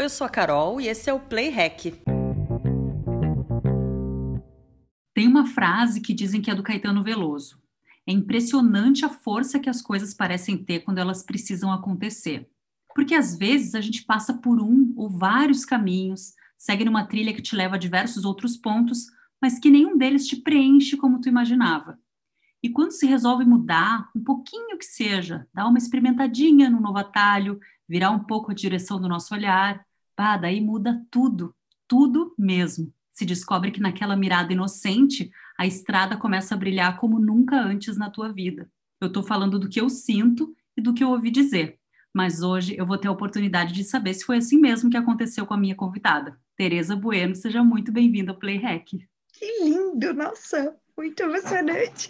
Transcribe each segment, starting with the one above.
Eu sou a Carol e esse é o Play Hack. Tem uma frase que dizem que é do Caetano Veloso. É impressionante a força que as coisas parecem ter quando elas precisam acontecer. Porque às vezes a gente passa por um ou vários caminhos, segue numa trilha que te leva a diversos outros pontos, mas que nenhum deles te preenche como tu imaginava. E quando se resolve mudar, um pouquinho que seja, dar uma experimentadinha no novo atalho, virar um pouco a direção do nosso olhar, daí muda tudo, tudo mesmo. Se descobre que naquela mirada inocente, a estrada começa a brilhar como nunca antes na tua vida. Eu estou falando do que eu sinto e do que eu ouvi dizer, mas hoje eu vou ter a oportunidade de saber se foi assim mesmo que aconteceu com a minha convidada. Tereza Bueno, seja muito bem-vinda ao Play Hack. Que lindo, nossa! muito emocionante.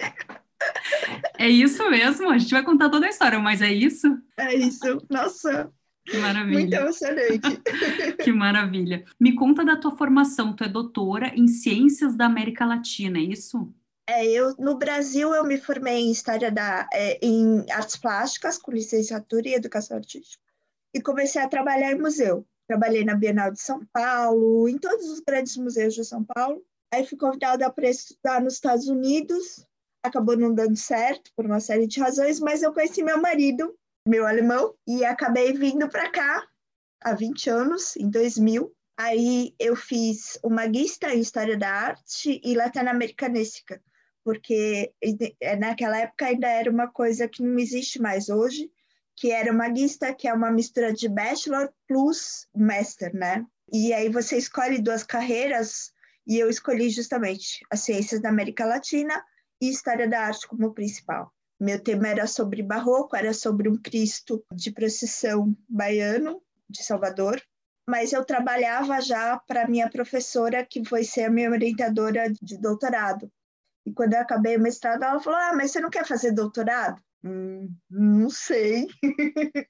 É isso mesmo, a gente vai contar toda a história, mas é isso? É isso, nossa. Que maravilha. Muito emocionante. que maravilha. Me conta da tua formação, tu é doutora em Ciências da América Latina, é isso? É, eu, no Brasil eu me formei em História da, é, em Artes Plásticas, com licenciatura em Educação Artística, e comecei a trabalhar em museu. Trabalhei na Bienal de São Paulo, em todos os grandes museus de São Paulo, Aí fui convidada para estudar nos Estados Unidos, acabou não dando certo por uma série de razões, mas eu conheci meu marido, meu alemão, e acabei vindo para cá há 20 anos, em 2000. Aí eu fiz uma guista em História da Arte e Latino-Americanística, porque é, naquela época ainda era uma coisa que não existe mais hoje, que era uma guista que é uma mistura de bachelor plus master, né? E aí você escolhe duas carreiras e eu escolhi justamente as ciências da América Latina e história da arte como principal. Meu tema era sobre barroco, era sobre um Cristo de procissão baiano de Salvador, mas eu trabalhava já para minha professora, que foi ser a minha orientadora de doutorado. E quando eu acabei o mestrado, ela falou: Ah, mas você não quer fazer doutorado? Hum, não sei.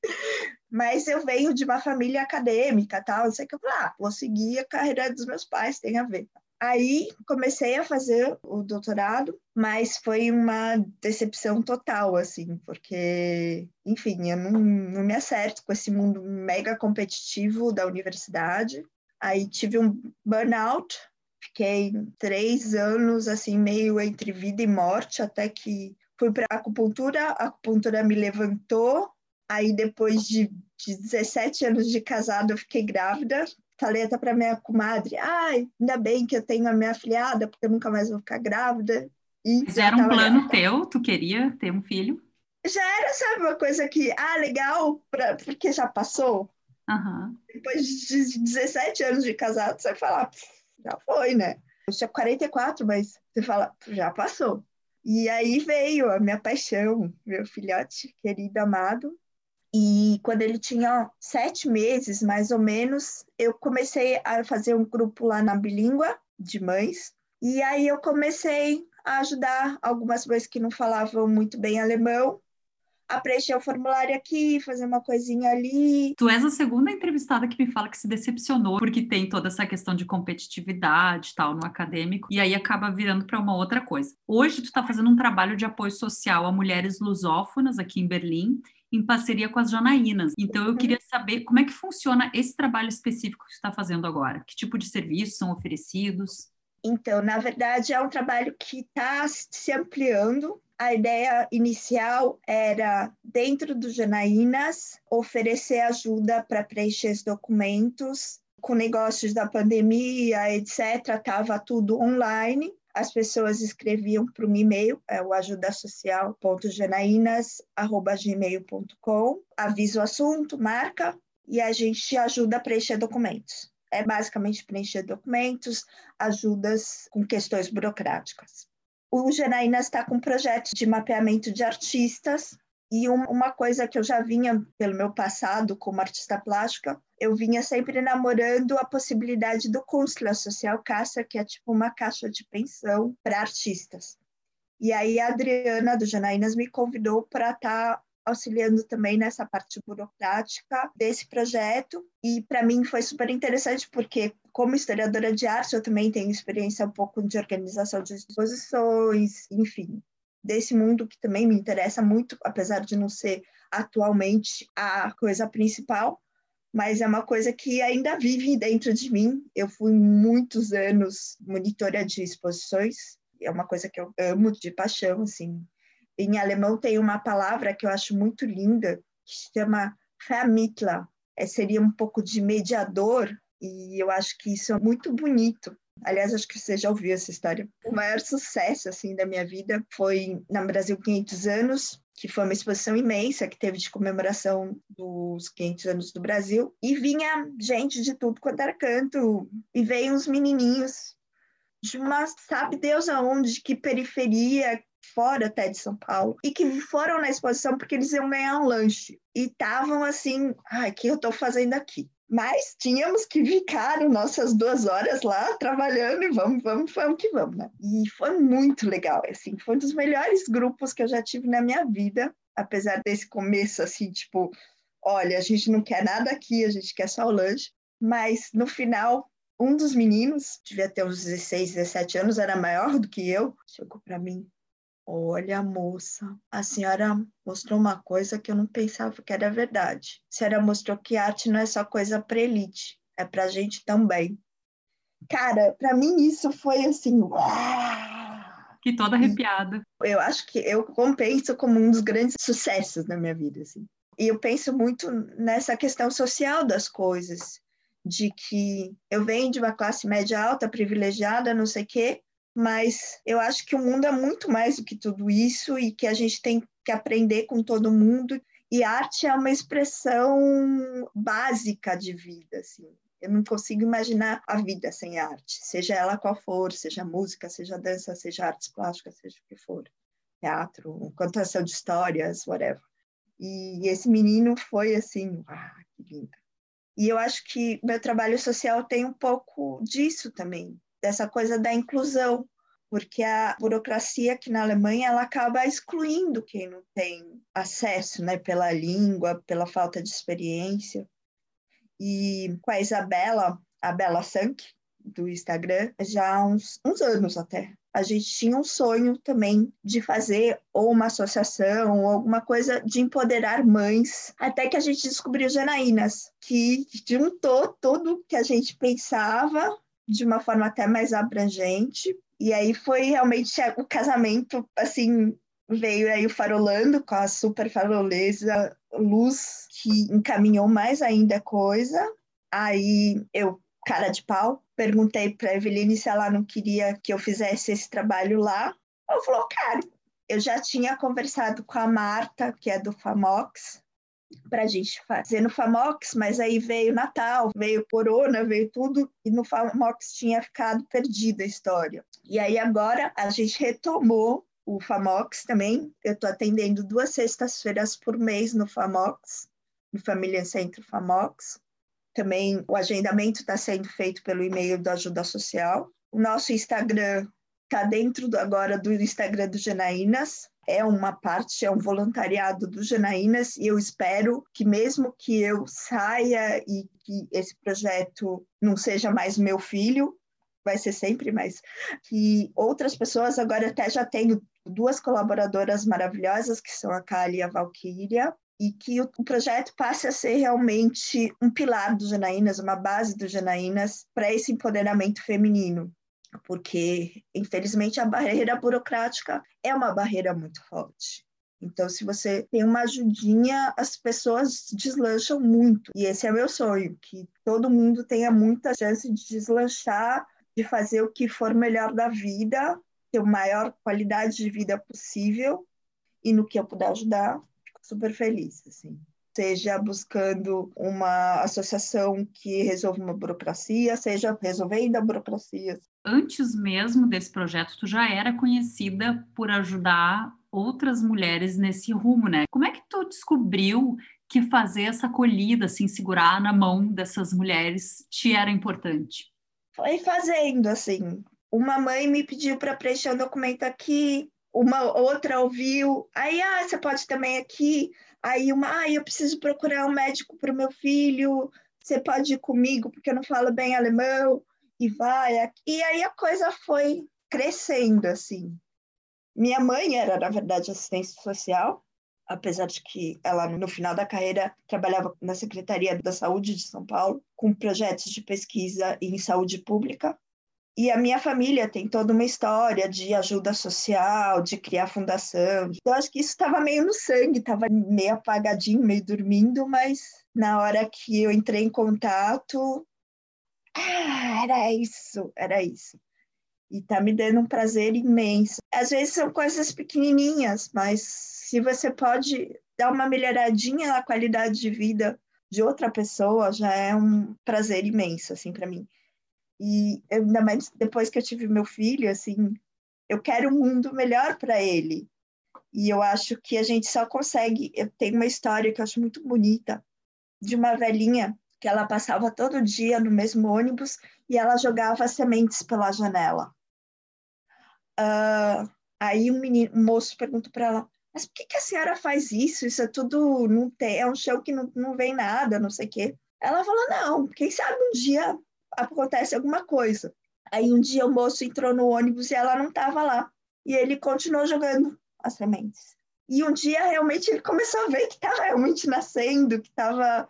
mas eu venho de uma família acadêmica, tal, não sei que. Eu falei: Ah, vou seguir a carreira dos meus pais, tem a ver. Aí comecei a fazer o doutorado, mas foi uma decepção total, assim, porque, enfim, eu não, não me acerto com esse mundo mega competitivo da universidade. Aí tive um burnout, fiquei três anos, assim, meio entre vida e morte, até que fui para acupuntura, a acupuntura me levantou. Aí, depois de, de 17 anos de casado, eu fiquei grávida, falei até para minha comadre, ai, ainda bem que eu tenho a minha afilhada, porque eu nunca mais vou ficar grávida. E Mas era um plano grávida. teu? Tu queria ter um filho? Já era, sabe, uma coisa que, ah, legal, pra, porque já passou. Uhum. Depois de 17 anos de casado, você fala, já foi, né? Eu tinha 44, mas você fala, já passou. E aí veio a minha paixão, meu filhote querido, amado, e quando ele tinha sete meses, mais ou menos, eu comecei a fazer um grupo lá na Bilíngua de mães. E aí eu comecei a ajudar algumas mães que não falavam muito bem alemão a preencher o formulário aqui, fazer uma coisinha ali. Tu és a segunda entrevistada que me fala que se decepcionou porque tem toda essa questão de competitividade tal no acadêmico e aí acaba virando para uma outra coisa. Hoje tu está fazendo um trabalho de apoio social a mulheres lusófonas aqui em Berlim em parceria com as Janaínas. Então, eu queria saber como é que funciona esse trabalho específico que você está fazendo agora. Que tipo de serviços são oferecidos? Então, na verdade, é um trabalho que está se ampliando. A ideia inicial era, dentro do Janaínas, oferecer ajuda para preencher os documentos. Com negócios da pandemia, etc., estava tudo online as pessoas escreviam para um e-mail, é o ajudasocial.janainas.gmail.com, avisa o assunto, marca, e a gente ajuda a preencher documentos. É basicamente preencher documentos, ajudas com questões burocráticas. O Janaínas está com um projeto de mapeamento de artistas, e uma coisa que eu já vinha pelo meu passado como artista plástica, eu vinha sempre namorando a possibilidade do Kunstler Social Caixa, que é tipo uma caixa de pensão para artistas. E aí a Adriana do Janaínas me convidou para estar tá auxiliando também nessa parte burocrática desse projeto. E para mim foi super interessante, porque, como historiadora de arte, eu também tenho experiência um pouco de organização de exposições, enfim desse mundo que também me interessa muito, apesar de não ser atualmente a coisa principal, mas é uma coisa que ainda vive dentro de mim. Eu fui muitos anos monitora de exposições, é uma coisa que eu amo de paixão, assim. Em alemão tem uma palavra que eu acho muito linda, que se chama Vermittler. É, seria um pouco de mediador, e eu acho que isso é muito bonito. Aliás, acho que você já ouviu essa história. O maior sucesso assim da minha vida foi na Brasil 500 anos, que foi uma exposição imensa que teve de comemoração dos 500 anos do Brasil, e vinha gente de tudo quanto era canto, e veio uns menininhos de uma, sabe Deus aonde, de que periferia, fora até de São Paulo, e que foram na exposição porque eles iam ganhar um lanche. E estavam assim, ai, o que eu estou fazendo aqui? Mas tínhamos que ficar nossas duas horas lá trabalhando e vamos, vamos, vamos que vamos, né? E foi muito legal, assim, foi um dos melhores grupos que eu já tive na minha vida, apesar desse começo, assim, tipo, olha, a gente não quer nada aqui, a gente quer só o lanche, mas no final, um dos meninos, devia ter uns 16, 17 anos, era maior do que eu, chegou para mim, Olha, moça, a senhora mostrou uma coisa que eu não pensava que era verdade. A senhora mostrou que arte não é só coisa para elite, é para gente também. Cara, para mim isso foi assim. Que toda arrepiada. Eu acho que eu compenso como um dos grandes sucessos da minha vida, assim. E eu penso muito nessa questão social das coisas, de que eu venho de uma classe média alta, privilegiada, não sei o quê, mas eu acho que o mundo é muito mais do que tudo isso e que a gente tem que aprender com todo mundo. E arte é uma expressão básica de vida, assim. Eu não consigo imaginar a vida sem arte, seja ela qual for, seja música, seja dança, seja artes plásticas, seja o que for, teatro, contação de histórias, whatever. E esse menino foi assim, ah, que linda. E eu acho que meu trabalho social tem um pouco disso também, dessa coisa da inclusão, porque a burocracia aqui na Alemanha ela acaba excluindo quem não tem acesso, né, pela língua, pela falta de experiência. E com a Isabela, a Bela Sank, do Instagram, já há uns, uns anos até, a gente tinha um sonho também de fazer ou uma associação ou alguma coisa de empoderar mães, até que a gente descobriu Janaínas, que juntou tudo que a gente pensava de uma forma até mais abrangente. E aí foi realmente o casamento, assim, veio aí o farolando com a super farolesa luz que encaminhou mais ainda a coisa. Aí eu, cara de pau, perguntei para Eveline se ela não queria que eu fizesse esse trabalho lá. Ela falou, cara, eu já tinha conversado com a Marta, que é do Famox, para a gente fazer no Famox, mas aí veio Natal, veio Corona, veio tudo, e no Famox tinha ficado perdida a história. E aí agora a gente retomou o Famox também. Eu estou atendendo duas sextas-feiras por mês no Famox, no Família Centro Famox. Também o agendamento está sendo feito pelo e-mail da Ajuda Social. O nosso Instagram está dentro do, agora do Instagram do Janaínas, é uma parte, é um voluntariado do Janaínas, e eu espero que mesmo que eu saia e que esse projeto não seja mais meu filho, vai ser sempre mais, que outras pessoas, agora até já tenho duas colaboradoras maravilhosas, que são a Kali e a Valkyria, e que o, projeto passe a ser realmente um pilar do Janaínas, uma base do Janaínas para esse empoderamento feminino porque, infelizmente, a barreira burocrática é uma barreira muito forte. Então, se você tem uma ajudinha, as pessoas deslancham muito. E esse é meu sonho, que todo mundo tenha muita chance de deslanchar, de fazer o que for melhor da vida, ter a maior qualidade de vida possível. E no que eu puder ajudar, fico super feliz, assim seja buscando uma associação que resolva uma burocracia, seja resolvendo a burocracia. Antes mesmo desse projeto, tu já era conhecida por ajudar outras mulheres nesse rumo, né? Como é que tu descobriu que fazer essa acolhida, assim, segurar na mão dessas mulheres, te era importante? Foi fazendo, assim. Uma mãe me pediu para preencher um documento aqui, uma outra ouviu, aí, ah, você pode também aqui. Aí uma, ah, eu preciso procurar um médico para o meu filho, você pode ir comigo porque eu não falo bem alemão, e vai. E aí a coisa foi crescendo, assim. Minha mãe era, na verdade, assistente social, apesar de que ela, no final da carreira, trabalhava na Secretaria da Saúde de São Paulo, com projetos de pesquisa em saúde pública. E a minha família tem toda uma história de ajuda social, de criar fundação. Então, acho que isso estava meio no sangue, estava meio apagadinho, meio dormindo, mas na hora que eu entrei em contato, era isso, era isso. E tá me dando um prazer imenso. Às vezes são coisas pequenininhas, mas se você pode dar uma melhoradinha na qualidade de vida de outra pessoa, já é um prazer imenso, assim, para mim. E ainda mais depois que eu tive meu filho, assim, eu quero um mundo melhor para ele. E eu acho que a gente só consegue. Eu tenho uma história que eu acho muito bonita de uma velhinha que ela passava todo dia no mesmo ônibus e ela jogava sementes pela janela. Uh, aí um, menino, um moço perguntou para ela: Mas por que, que, a senhora faz isso? Isso é tudo. Não tem, é um chão que não, não vem nada, não sei o quê. Ela falou: Não, quem sabe um dia acontece alguma coisa. Aí um dia o moço entrou no ônibus e ela não estava lá. E ele continuou jogando as sementes. E um dia realmente ele começou a ver que estava realmente nascendo, que estava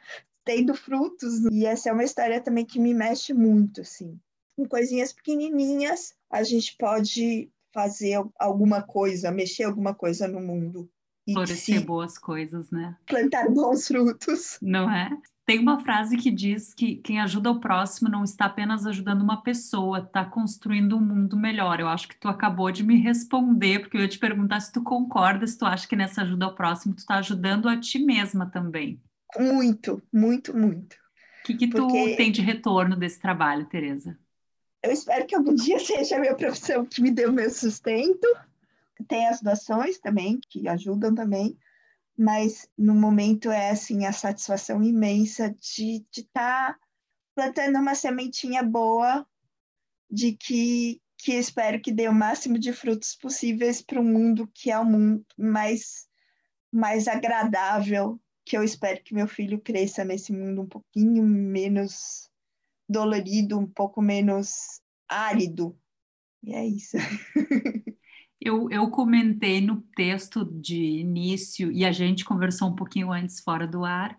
tendo frutos. E essa é uma história também que me mexe muito, assim. Com coisinhas pequenininhas, a gente pode fazer alguma coisa, mexer alguma coisa no mundo. Florescer boas coisas, né? Plantar bons frutos. Não é? Tem uma frase que diz que quem ajuda o próximo não está apenas ajudando uma pessoa, está construindo um mundo melhor. Eu acho que tu acabou de me responder, porque eu ia te perguntar se tu concorda, se tu acha que nessa ajuda ao próximo tu está ajudando a ti mesma também. Muito, muito, muito. O que, que tu Porque... tem de retorno desse trabalho, Tereza? Eu espero que algum dia seja a minha profissão que me dê o meu sustento. Tem as doações também, que ajudam também, mas no momento é assim a satisfação imensa de estar tá plantando uma sementinha boa de que que espero que dê o máximo de frutos possíveis para um mundo que é um mundo mais mais agradável que eu espero que meu filho cresça nesse mundo um pouquinho menos dolorido, um pouco menos árido. E é isso. Eu, eu comentei no texto de início, e a gente conversou um pouquinho antes fora do ar,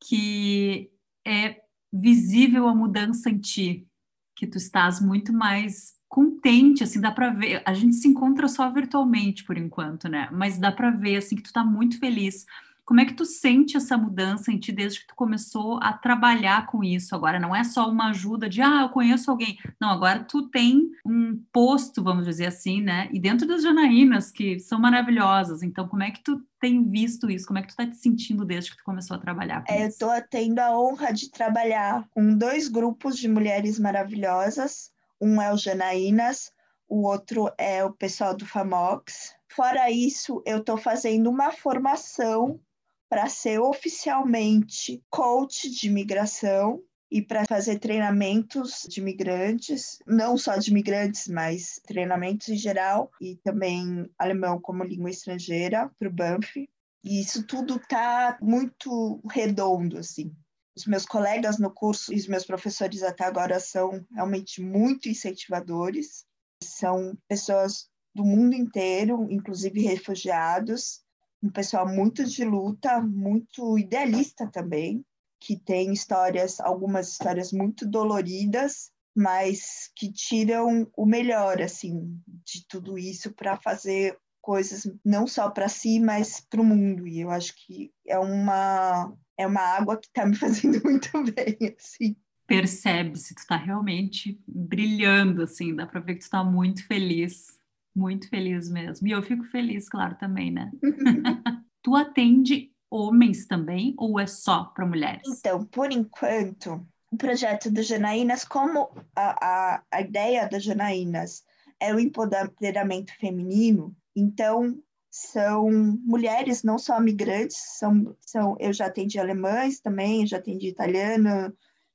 que é visível a mudança em ti, que tu estás muito mais contente, assim, dá para ver. A gente se encontra só virtualmente por enquanto, né? Mas dá para ver assim que tu tá muito feliz como é que tu sente essa mudança em ti desde que tu começou a trabalhar com isso? Agora não é só uma ajuda de, ah, eu conheço alguém. Não, agora tu tem um posto, vamos dizer assim, né? E dentro das Janaínas, que são maravilhosas. Então, como é que tu tem visto isso? Como é que tu tá te sentindo desde que tu começou a trabalhar com é, isso? Eu tô tendo a honra de trabalhar com dois grupos de mulheres maravilhosas. Um é o Janaínas, o outro é o pessoal do FAMOX. Fora isso, eu estou fazendo uma formação para ser oficialmente coach de imigração e para fazer treinamentos de imigrantes, não só de imigrantes, mas treinamentos em geral, e também alemão como língua estrangeira para o Banff. E isso tudo está muito redondo, assim. Os meus colegas no curso e os meus professores até agora são realmente muito incentivadores. São pessoas do mundo inteiro, inclusive refugiados, um pessoal muito de luta, muito idealista também, que tem histórias, algumas histórias muito doloridas, mas que tiram o melhor assim de tudo isso para fazer coisas não só para si, mas para o mundo. E eu acho que é uma é uma água que está me fazendo muito bem, assim. Percebe-se, tu está realmente brilhando, assim, dá para ver que tu está muito feliz muito feliz mesmo. E eu fico feliz, claro, também, né? tu atende homens também ou é só para mulheres? Então, por enquanto, o projeto do Janaínas, como a, a, a ideia da Janaínas é o empoderamento feminino, então são mulheres, não só migrantes, são, são, eu já atendi alemães também, já atendi italiano,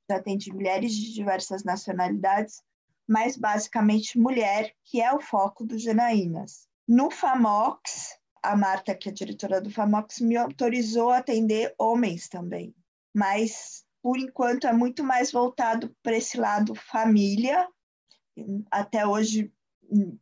já atendi mulheres de diversas nacionalidades, mas basicamente mulher, que é o foco do Janaínas. No FAMOX, a Marta, que é diretora do FAMOX, me autorizou a atender homens também, mas por enquanto é muito mais voltado para esse lado família. Até hoje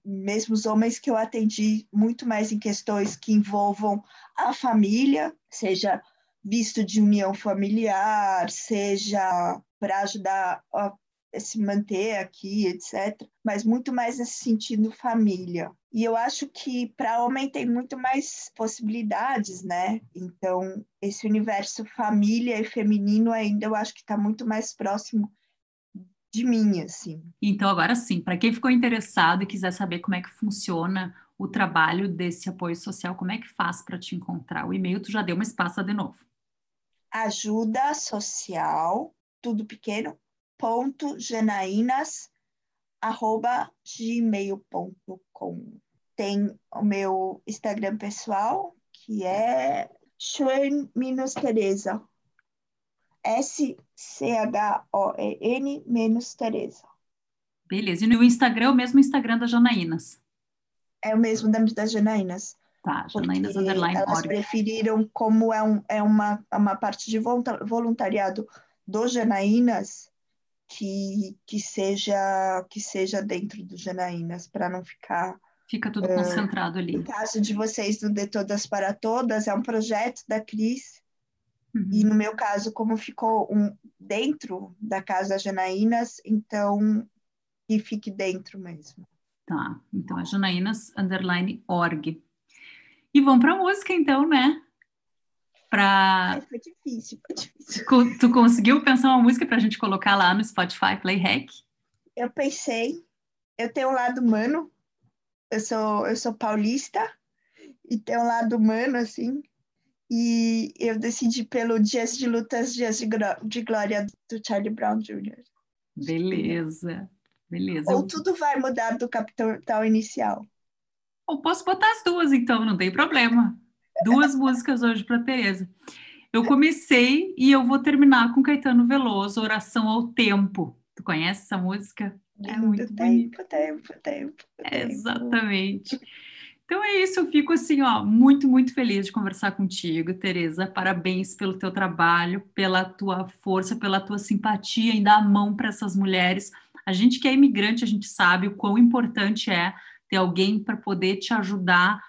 mesmo os homens que eu atendi, muito mais em questões que envolvam a família, seja visto de união familiar, seja para ajudar a se manter aqui, etc. Mas muito mais nesse sentido família. E eu acho que para homem tem muito mais possibilidades, né? Então, esse universo família e feminino ainda eu acho que está muito mais próximo de mim, assim. Então, agora sim, para quem ficou interessado e quiser saber como é que funciona o trabalho desse apoio social, como é que faz para te encontrar? O e-mail tu já deu, mas passa de novo. Ajuda social, tudo pequeno, ponto janainas, arroba gmail.com. Tem o meu Instagram pessoal, que é Schön-Teresa. S-C-H-O-E-N menos Tereza. Beleza. E no Instagram é o mesmo Instagram da Janaínas? É o mesmo da, das Janaínas. Tá, Janaínas Underline Elas org. preferiram, como é, um, é uma, uma parte de voluntariado do Janaínas, que, que, seja, que seja dentro do Janaínas, para não ficar... Fica tudo uh, concentrado ali. No caso de vocês do De Todas para Todas, é um projeto da Cris, Uhum. E no meu caso, como ficou um, dentro da casa Janaínas, então que fique dentro mesmo. Tá, então é Janaínas underline org. E vamos para música então, né? Pra... Ai, foi difícil, foi difícil. Tu conseguiu pensar uma música para a gente colocar lá no Spotify Play Hack? Eu pensei, eu tenho um lado mano, eu sou, eu sou paulista, e tem um lado mano, assim, e eu decidi pelo Dias de Lutas, Dias de, de Glória do Charlie Brown Jr. Beleza, beleza. Ou tudo vai mudar do capital inicial. Ou posso botar as duas, então, não tem problema. Duas músicas hoje para Tereza. Eu comecei e eu vou terminar com Caetano Veloso, Oração ao Tempo. Tu conhece essa música? É muito tempo, bonita. tempo, tempo, tempo. Exatamente. Então é isso, eu fico assim, ó, muito, muito feliz de conversar contigo, Tereza. Parabéns pelo teu trabalho, pela tua força, pela tua simpatia em dar a mão para essas mulheres. A gente que é imigrante, a gente sabe o quão importante é ter alguém para poder te ajudar.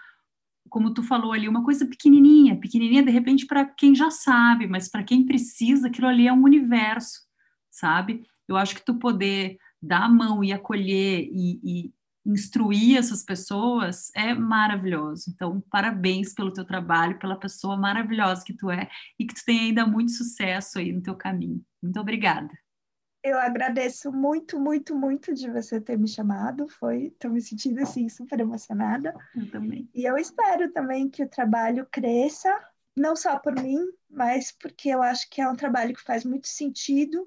Como tu falou ali, uma coisa pequenininha, pequenininha de repente para quem já sabe, mas para quem precisa, aquilo ali é um universo, sabe? Eu acho que tu poder dar a mão e acolher e, e instruir essas pessoas é maravilhoso. Então, parabéns pelo teu trabalho, pela pessoa maravilhosa que tu é e que tu tem ainda muito sucesso aí no teu caminho. Muito obrigada. Eu agradeço muito, muito, muito de você ter me chamado. Foi, estou me sentindo assim super emocionada. Eu também. E eu espero também que o trabalho cresça, não só por mim, mas porque eu acho que é um trabalho que faz muito sentido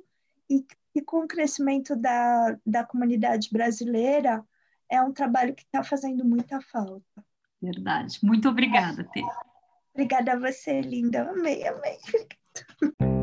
e, e com o crescimento da, da comunidade brasileira, é um trabalho que está fazendo muita falta. Verdade. Muito obrigada, Tê. Obrigada a você, linda. Amei, amei.